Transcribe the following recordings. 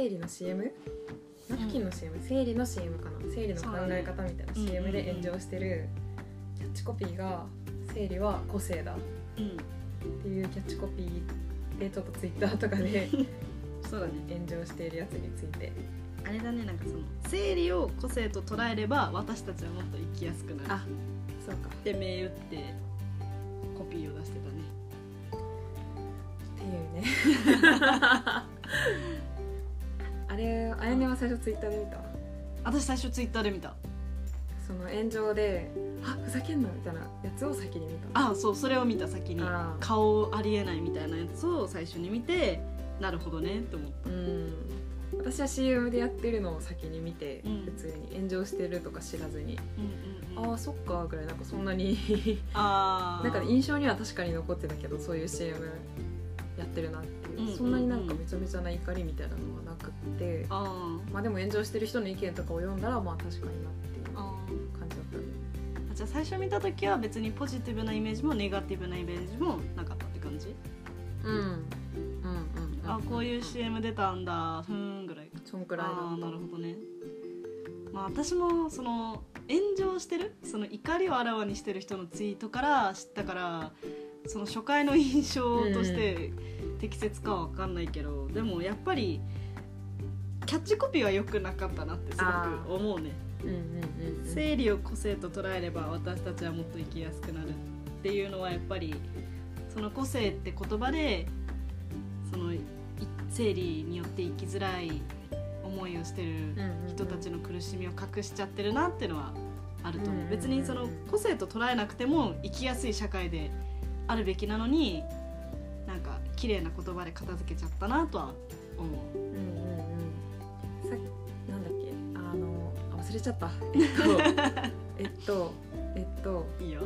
生理の CM ナプキンの CM、生理の CM かな？生理の考え方みたいな CM で炎上してるキャッチコピーが「生理は個性だ」うん。っていうキャッチコピーでちょっとツイッターとかで そうだね。炎上しているやつについて。あれだね。なんかその生理を個性と捉えれば私たちはもっと生きやすくなる。あそうか。って銘打ってコピーを出してたね。っていうね あれあやねは最初ツイッターで見た。私最初ツイッターで見た。その炎上で「あふざけんな」みたいなやつを先に見た。あそうそれを見た先に。顔ありえないみたいなやつを最初に見てなるほどねって思った。うん。私は CM でやってるのを先に見て、うん。普通に炎上してるとか知らずに、うんうんうん。ああそっかぐらい。なんかそんなに なんか印象には確かに残ってたけどそういう CM やってるなっていう,、うんうんうん。そんなになんかめちゃめちゃな怒りみたいなのはなくってあー。まあでも炎上してる人の意見とかを読んだらまあ確かになっていうあ感じだったねーじゃあ最初見た時は別にポジティブなイメージもネガティブなイメージもなかったって感じ？うん。うんうんうん。あこういう CM 出たんだ。ふーんぐらいか。そんくらいだあなるほどね。まあ私もその炎上してる？その怒りをあらわにしてる人のツイートから知ったからその初回の印象として適切かは分かんないけど、でもやっぱりキャッチコピーは良くなかったなってすごく思うね。うんうんうんうん。生理を個性と捉えれば私たちはもっと生きやすくなるっていうのはやっぱりその個性って言葉でそのい生理によって生きづらい思いをしてる人たちの苦しみを隠しちゃってるなっていうのはあると思う、うん。別にその個性と捉えなくても生きやすい社会であるべきなのになんか綺麗な言葉で片付けちゃったなとは思う。うんうんうんさなんだっけ？あのあ忘れちゃった。えっとえっとえっといいよ。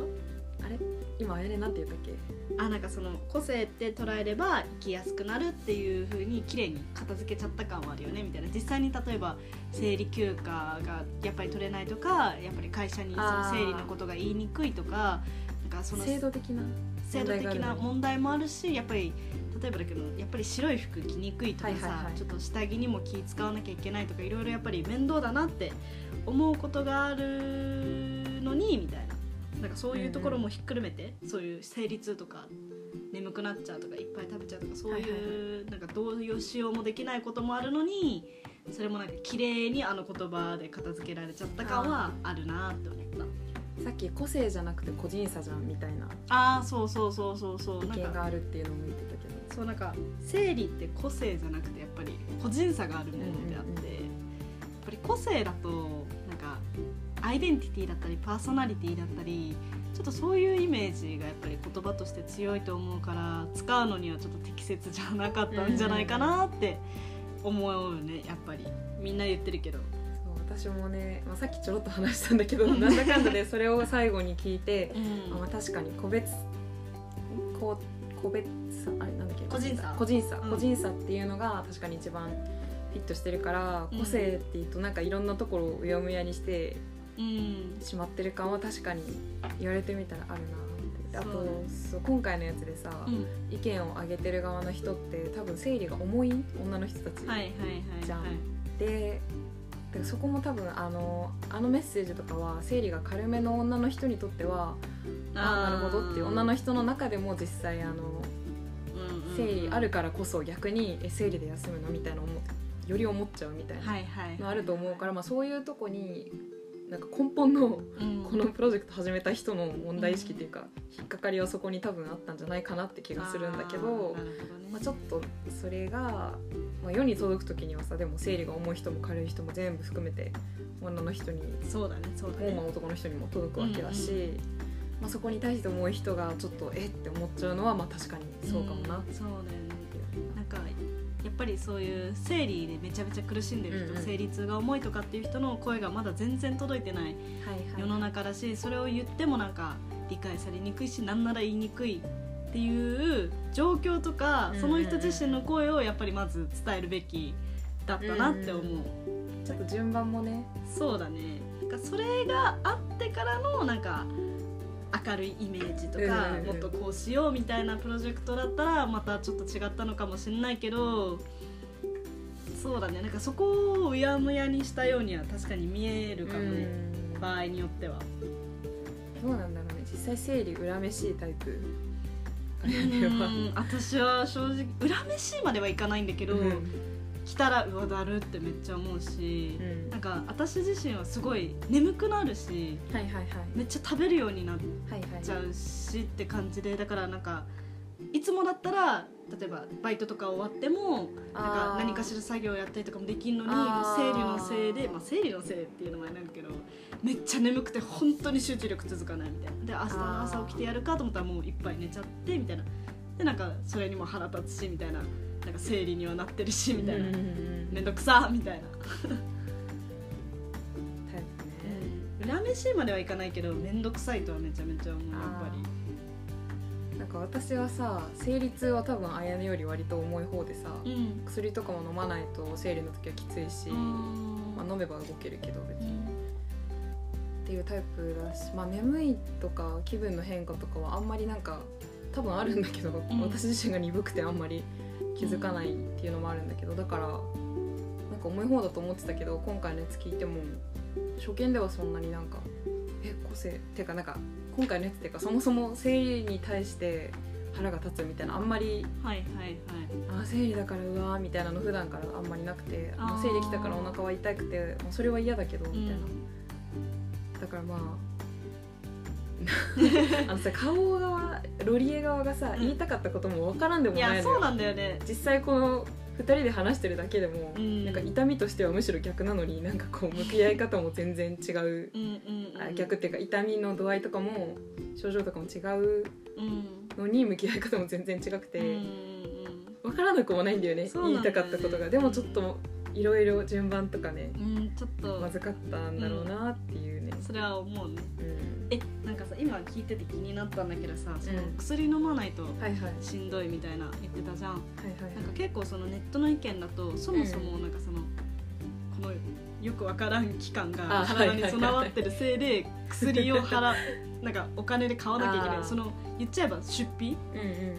あれ？今あやねなんて言ったっけ？あなんかその個性って捉えれば生きやすくなるっていう風に綺麗に片付けちゃった感はあるよねみたいな。実際に例えば生理休暇がやっぱり取れないとかやっぱり会社にその生理のことが言いにくいとかかその制度的な制度的な問題もあるしやっぱり例えばだけどやっぱり白い服着にくいとかさ、はいはいはい。ちょっと下着にも気使わなきゃいけないとかいろいろやっぱり面倒だなって思うことがあるのにみたいな。なんかそういうところもひっくるめて、そういう生理痛とか眠くなっちゃうとかいっぱい食べちゃうとかそうはいはいい。うなんかどういうしようもできないこともあるのにそれもなんか綺麗にあの言葉で片付けられちゃった感はあるなって思った。さっき個性じゃなくて個人差じゃんみたいなああそうそうそうそうそう。意見があるっていうのも言ってたけど。そうなんか生理って個性じゃなくてやっぱり個人差があるものであって、うんうんうんやっぱり個性だとなんかアイデンティティだったりパーソナリティだったりちょっとそういうイメージがやっぱり言葉として強いと思うから使うのにはちょっと適切じゃなかったんじゃないかなって思うよね。やっぱり。みんな言ってるけど私もね、まあ、さっきちょろっと話したんだけどなんだかんだでそれを最後に聞いて、あまあ、確かに個別こう個別さあれなんだっけ？個人差。個人差、うん。個人差っていうのが確かに一番フィットしてるから、うん。個性っていうとなんかいろんなところをうやむやにしてうん。しまってる感は確かに言われてみたらあるなあとそう。今回のやつでさ、うん。意見を上げてる側の人って多分生理が重い女の人たち、はいはいはいじゃん。はいででそこも多分あのあのメッセージとかは生理が軽めの女の人にとってはああなるほどっていう女の人の中でも実際あの生理あるからこそ逆にえ生理で休むのみたいな思うより思っちゃうみたいなのあると思うから、まあ、そういうとこになんか根本のうん。このプロジェクト始めた人の問題意識っていうか引っかかりはそこに多分あったんじゃないかなって気がするんだけどね。まあ、ちょっとそれが、まあ、世に届く時にはさでも生理が重い人も軽い人も全部含めて女の人にそうだねそうだも、ね。まあ男の人にも届くわけだし、うんうんまあ、そこに対して重い人がちょっとえっ？て思っちゃうのはまあ確かにそうかもな。ってんそうだよね。なんかやっぱりそういう生理でめちゃめちゃ苦しんでる人、うんうん。生理痛が重いとかっていう人の声がまだ全然届いてない世の中だしそれを言ってもなんか理解されにくいしなんなら言いにくいっていう状況とか、うんうんその人自身の声をやっぱりまず伝えるべきだったなって思う、ちょっと順番もね。そうだね。なんかそれがあってからのなんか明るいイメージとか、うんうんうん。もっとこうしようみたいなプロジェクトだったらまたちょっと違ったのかもしれないけどそうだね。なんかそこをうやむやにしたようには確かに見えるかも。ね、うん。場合によっては。どうなんだろうね。実際生理恨めしいタイプ私は正直恨めしいまではいかないん。だけど、うん。来たらうわだるってめっちゃ思うし、うん。なん。か私自身はすごい眠くなるしはいはいはいめっちゃ食べるようになっちゃうしって感じでだからなん。かいつもだったら例えばバイトとか終わってもなんか何かしら作業やったりとかもできるのに生理のせいで、まあ、生理のせいっていうのもあれなんだけどめっちゃ眠くて本当に集中力続かないみたいな。で明日の朝起きてやるかと思ったらもういっぱい寝ちゃってみたいな。でなんかそれにも腹立つしみたいな。なんか生理にはなってるしみたいな、うん。うんうんめんどくさみたいな、恨めしいまではいかないけどめんどくさいとはめちゃめちゃ思うやっぱり。か私はさ生理痛は多分綾音より割と重い方でさ、うん。薬とかも飲まないと生理の時はきついし、まあ、飲めば動けるけど別に、っていうタイプだし、まあ、眠いとか気分の変化とかはあんまりなんか多分あるんだけど、ん。私自身が鈍くてあんまり気づかないっていうのもあるんだけどだからなんか重い方だと思ってたけど今回のやつ聞いても初見ではそんなになんかえ個性っていうかなんか今回のやつっていうかそもそも生理に対して腹が立つみたいなあんまりはいはいはい。あー生理だからうわーみたいなの普段からあんまりなくてあ生理来たからお腹は痛くてもうそれは嫌だけどみたいな、だからまあ あのさ顔側ロリエ側がさ、うん。言いたかったことも分からんでもいないのよ。やそうなんだよね。実際この2人で話してるだけでも、うん。なんか痛みとしてはむしろ逆なのになんかこう向き合い方も全然違う、うんうん逆っていうか痛みの度合いとかも症状とかも違ううん。のに向き合い方も全然違くて、う分からなくもないんだよねね。言いたかったことが。でもちょっといろいろ順番とかねうんうんちょっと。まずかったんだろうなっていうね、それは思うね。うん。えなんかさ今聞いてて気になったんだけどさそのうん薬飲まないとしんどいみたいな言ってたじゃん。はいはいなんか結構そのネットの意見だとそもそもなんかその、このよくわからん期間があ体に備わってるせいで薬を払なんかお金で買わなきゃいけない。その言っちゃえば出費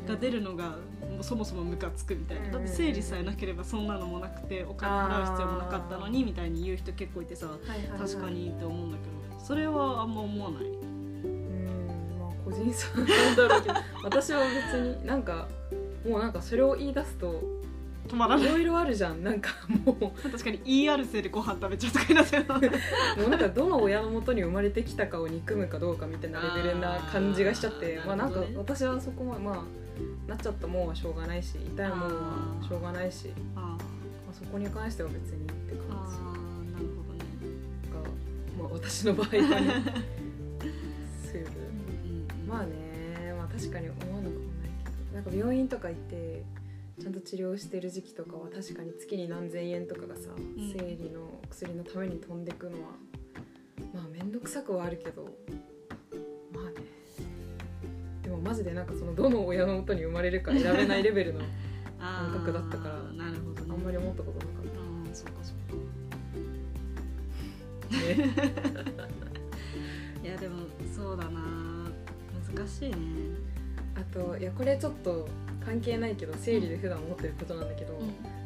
が出るのがそもそもムカつくみたいな。だって生理さえなければそんなのもなくてお金払う必要もなかったのにみたいに言う人結構いてさ確かにって思うんだけどそれはあんま思わない？うんまあ個人差なんだろうけど私は別になんかもうなんかそれを言い出すと止まらない。いろいろあるじゃん。なんかもう。確かに ER 生でご飯食べちゃうとかになっちゃうもうなんかどの親のもとに生まれてきたかを憎むかどうかみたいなレベルな感じがしちゃって。まあなんか私はそこまでまあなっちゃったもんはしょうがないし痛いもんはしょうがないし、あまあ、そこに関しては別にってー感あーなるほどね。じが、まあ、私の場合はね。すまあね、まあ、確かに思わなくもないけど。なんか病院とか行ってちゃんと治療してる時期とかは確かに月に何千円とかがさ、ん。生理の薬のために飛んでくのはまあ面倒くさくはあるけどまあね。でもマジでなんかそのどの親のもとに生まれるか選べないレベルの 感覚だったからなるほどね。あんまり思ったことなかっあーそうかそうたね。か いやでもそうだな。難しいね。あといやこれちょっと関係ないけど生理で普段思ってることなんだけど、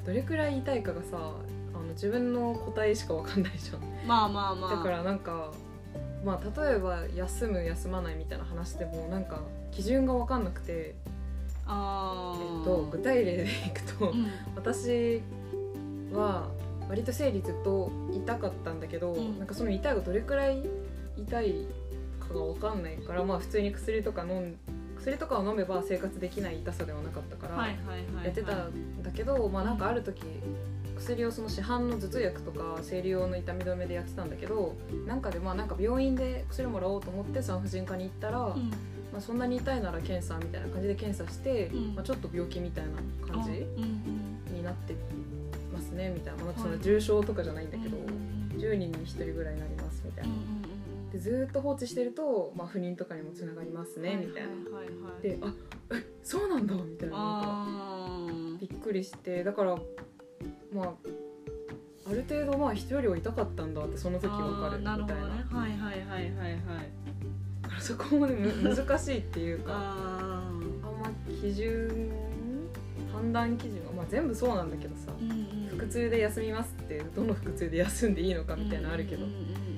どれくらい痛いかがさあの自分の答えしかわかんないじゃん。まあまあまあ。だからなんかまあ例えば休む休まないみたいな話でもなんか基準が分かんなくて、あえーっと、具体例でいくと、うん。私は割と生理ずっと痛かったんだけど、うん。なんかその痛いがどれくらい痛いかが分かんないからまあ普通に薬とか飲ん薬とかを飲めば生活できない痛さではなかったから、やってたんだけど、まあなんかある時薬をその市販の頭痛薬とか生理用の痛み止めでやってたんだけどなんかでまあなんか病院で薬もらおうと思って産婦人科に行ったら、うん。まあ、そんなに痛いなら検査みたいな感じで検査して、うん。まあ、ちょっと病気みたいな感じになってますねみたいな、まあ、そはいの重症とかじゃないんだけど、うんうん。10人に1人ぐらいになりますみたいな。でずーっと放置してると、まあ、不妊とかにもつながりますねみたいな。であえそうなんだみたいな。なんかびっくりして。だからまあある程度まあ人よりは痛かったんだってその時わかるみたいなあーなるほどね。はいはいはいはいはい。だからそこもねむ 難しいっていうかああんま基準判判断基準は、まあ、全部そうなんだけどさ、うんうん。腹痛で休みますってどの腹痛で休んでいいのかみたいなのあるけど、うんうんうん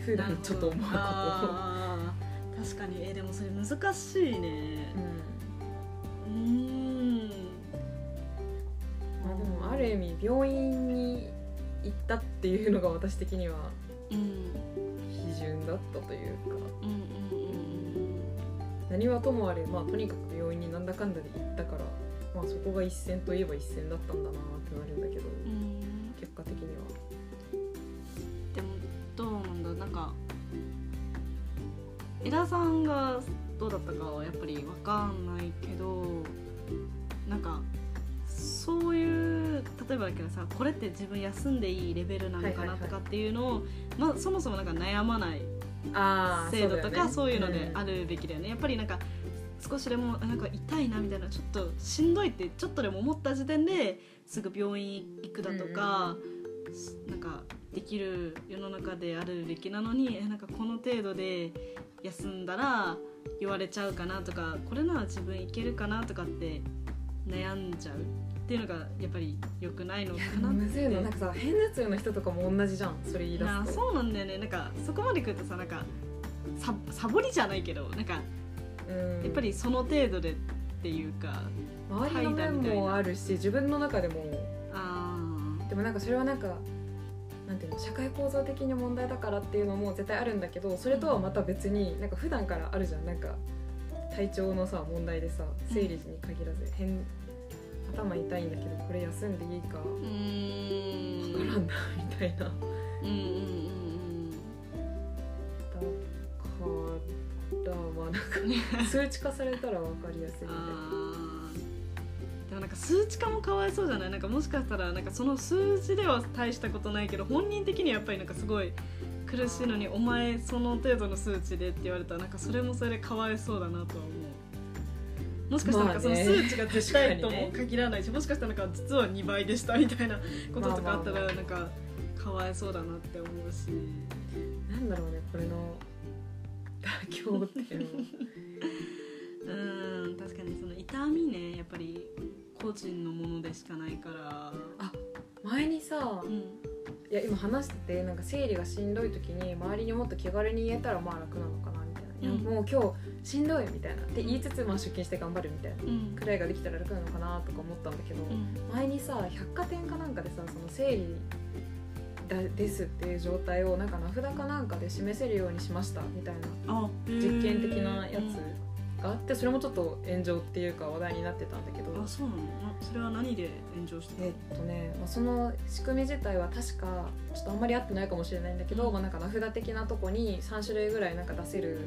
普段ちょっと思うこと。を、確かに。えでもそれ難しいね。うん。うーん。まあ、でもある意味病院に行ったっていうのが私的にはうん。基準だったというか。うんうんうん。何はともあれ、まあ、とにかく病院になんだかんだで行ったから、まあ、そこが一線といえば一線だったんだなってなるんだけど。結果的には。江田さんがどうだったかはやっぱり分かんないけどなんかそういう例えばだけどさこれって自分休んでいいレベルなのかはいはいはいなとかっていうのを、まあ、そもそもなんか悩まないあ制度とかそういうのでるあるべきだよね、やっぱりなんか少しでもあなんか痛いなみたいなちょっとしんどいってちょっとでも思った時点ですぐ病院行くだとか、なんかできる世の中であるべきなのにえなんかこの程度で休んだら言われちゃうかなとかこれなら自分いけるかなとかって悩んじゃうっていうのがやっぱり良くないのかなって。むずいの。なんかさ偏頭痛の人とかも同じじゃんそれ言い出すとなそうなんだよね。なんかそこまで来るとさなんかササボりじゃないけどなんかうん。やっぱりその程度でっていうか周りの面もあるし自分の中でもあでもなんかそれはなんかなんていうの社会構造的に問題だからっていうのも絶対あるんだけどそれとはまた別になんか普段からあるじゃん。なんか体調のさ問題でさ生理時に限らず変頭痛いんだけどこれ休んでいいかわーうーん。からんなみたいな。だかうんうんうん。らまあなんか数値化されたら分かりやすいみたいな。なんか数値化もかわいそうじゃないなんかもしかしたらなんかその数字では大したことないけど本人的にはやっぱりなんかすごい苦しいのにお前その程度の数値でって言われたらなんかそれもそれでかわいそうだなとは思う。もしかしたらなんかその数値が絶対とも限らないし、もしかしたらなんか実は2倍でしたみたいなこととかあったらなんかかわいそうだなって思うしなんだろうねこれの妥協っていうのは。うん確かにその痛みねやっぱり個人のものでしかないから。前にさうん。いや今話しててなんか生理がしんどい時に周りにもっと気軽に言えたらまあ楽なのかなみたいな、うん。もう今日しんどいみたいな。って言いつつまあ出勤して頑張るみたいなうん。くらいができたら楽なのかなとか思ったんだけど、うん。前にさ百貨店かなんかでさその生理だですっていう状態をなんか名札かなんかで示せるようにしましたみたいな。あ実験的なやつがあってそれもちょっと炎上っていうか話題になってたんだけど。あそうなの？なそれは何で炎上してたえっとね、まあ、その仕組み自体は確かちょっとあんまり合ってないかもしれないんだけど、うん。まあ、なんか名札的なとこに3種類ぐらいなんか出せる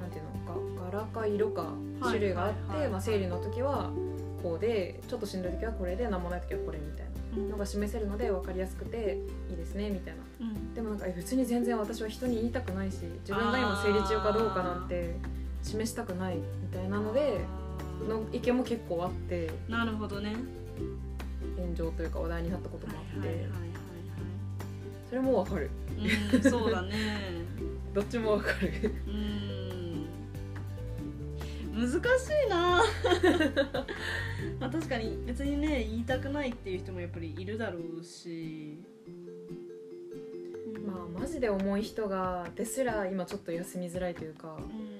なんていうのか柄か色かはい。種類があって、はいはいまあ、生理の時はこうでちょっとしんどい時はこれで何もない時はこれみたいなのが示せるので分かりやすくていいですねみたいな。うん。でもなんかえ別に全然私は人に言いたくないし自分が今生理中かどうかなんて示したくないみたいなのでの意見も結構あってなるほどね。炎上というか話題になったこともあって、はいはいはいそれも分かる。うんそうだね。どっちも分かる。うん。難しいな。まあ確かに別にね言いたくないっていう人もやっぱりいるだろうし。うんまあマジで重い人がですら今ちょっと休みづらいというかうん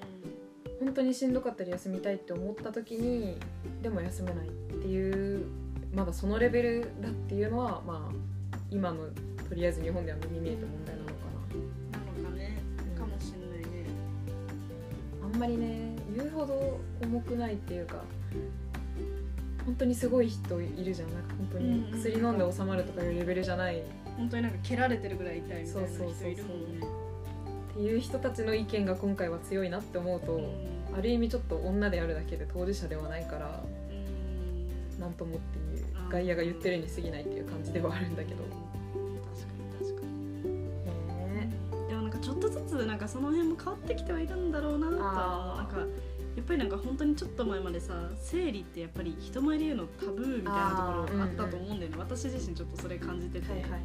本当にしんどかったら休みたいって思った時にでも休めないっていうまだそのレベルだっていうのはまあ今のとりあえず日本では目に見えた問題なのかな。のかねうん。かもしんないね。なあんまりね言うほど重くないっていうか本当にすごい人いるじゃん。なんか本当にうんうん薬飲んで収まるとかいうレベルじゃない。本当になんか蹴られてるぐらい痛いみたいなそうそうそうそう。人いるもんねっていう人たちの意見が今回は強いなって思うと、うん。ある意味ちょっと女であるだけで当事者ではないからうん。なんともっていう外野が言ってるに過ぎないっていう感じではあるんだけど。確かに確かに。ねでもなんかちょっとずつなんかその辺も変わってきてはいるんだろうなとなんかやっぱりなんか本当にちょっと前までさ生理ってやっぱり人前で言うのタブーみたいなところあったと思うんだよね、私自身ちょっとそれ感じてて、はいはい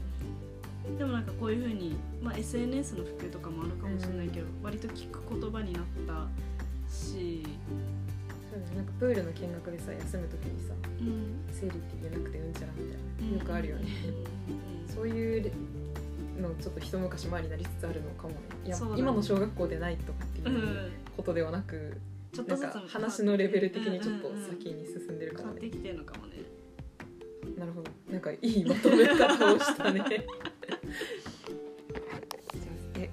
でもなんかこういうふうに、まあ、SNS の普及とかもあるかもしれないけど、割と聞く言葉になったし。そうんなんかプールの見学でさ休む時にさうん。生理って言えなくてうんちゃらみたいなよくあるよね、うんそういうのちょっと一昔前になりつつあるのかもね。いやね。今の小学校でないとかってうんういうんことではなく、ちょっとなんか話のレベル的にちょっと先に進んでるかもね。変わってきてるのかもね。なるほど。なんかいいまとめ方をしたね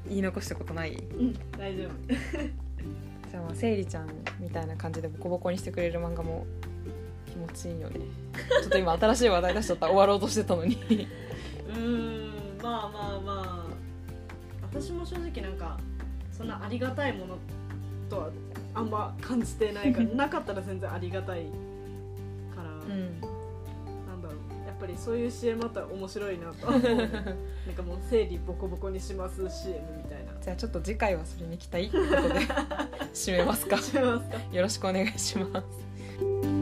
言い残したことない？うん大丈夫。じゃあまあせいりちゃんみたいな感じでボコボコにしてくれる漫画も気持ちいいよね。ちょっと今新しい話題出しちゃった。終わろうとしてたのに。うーんまあまあまあ。私も正直なんかそんなありがたいものとはあんま感じてないから なかったら全然ありがたいから、うんっぱりそういう CM あったら面白いなと なんかもう生理ボコボコにします CM みたいな。じゃあちょっと次回はそれに期待ってことで。締めますか。よろしくお願いします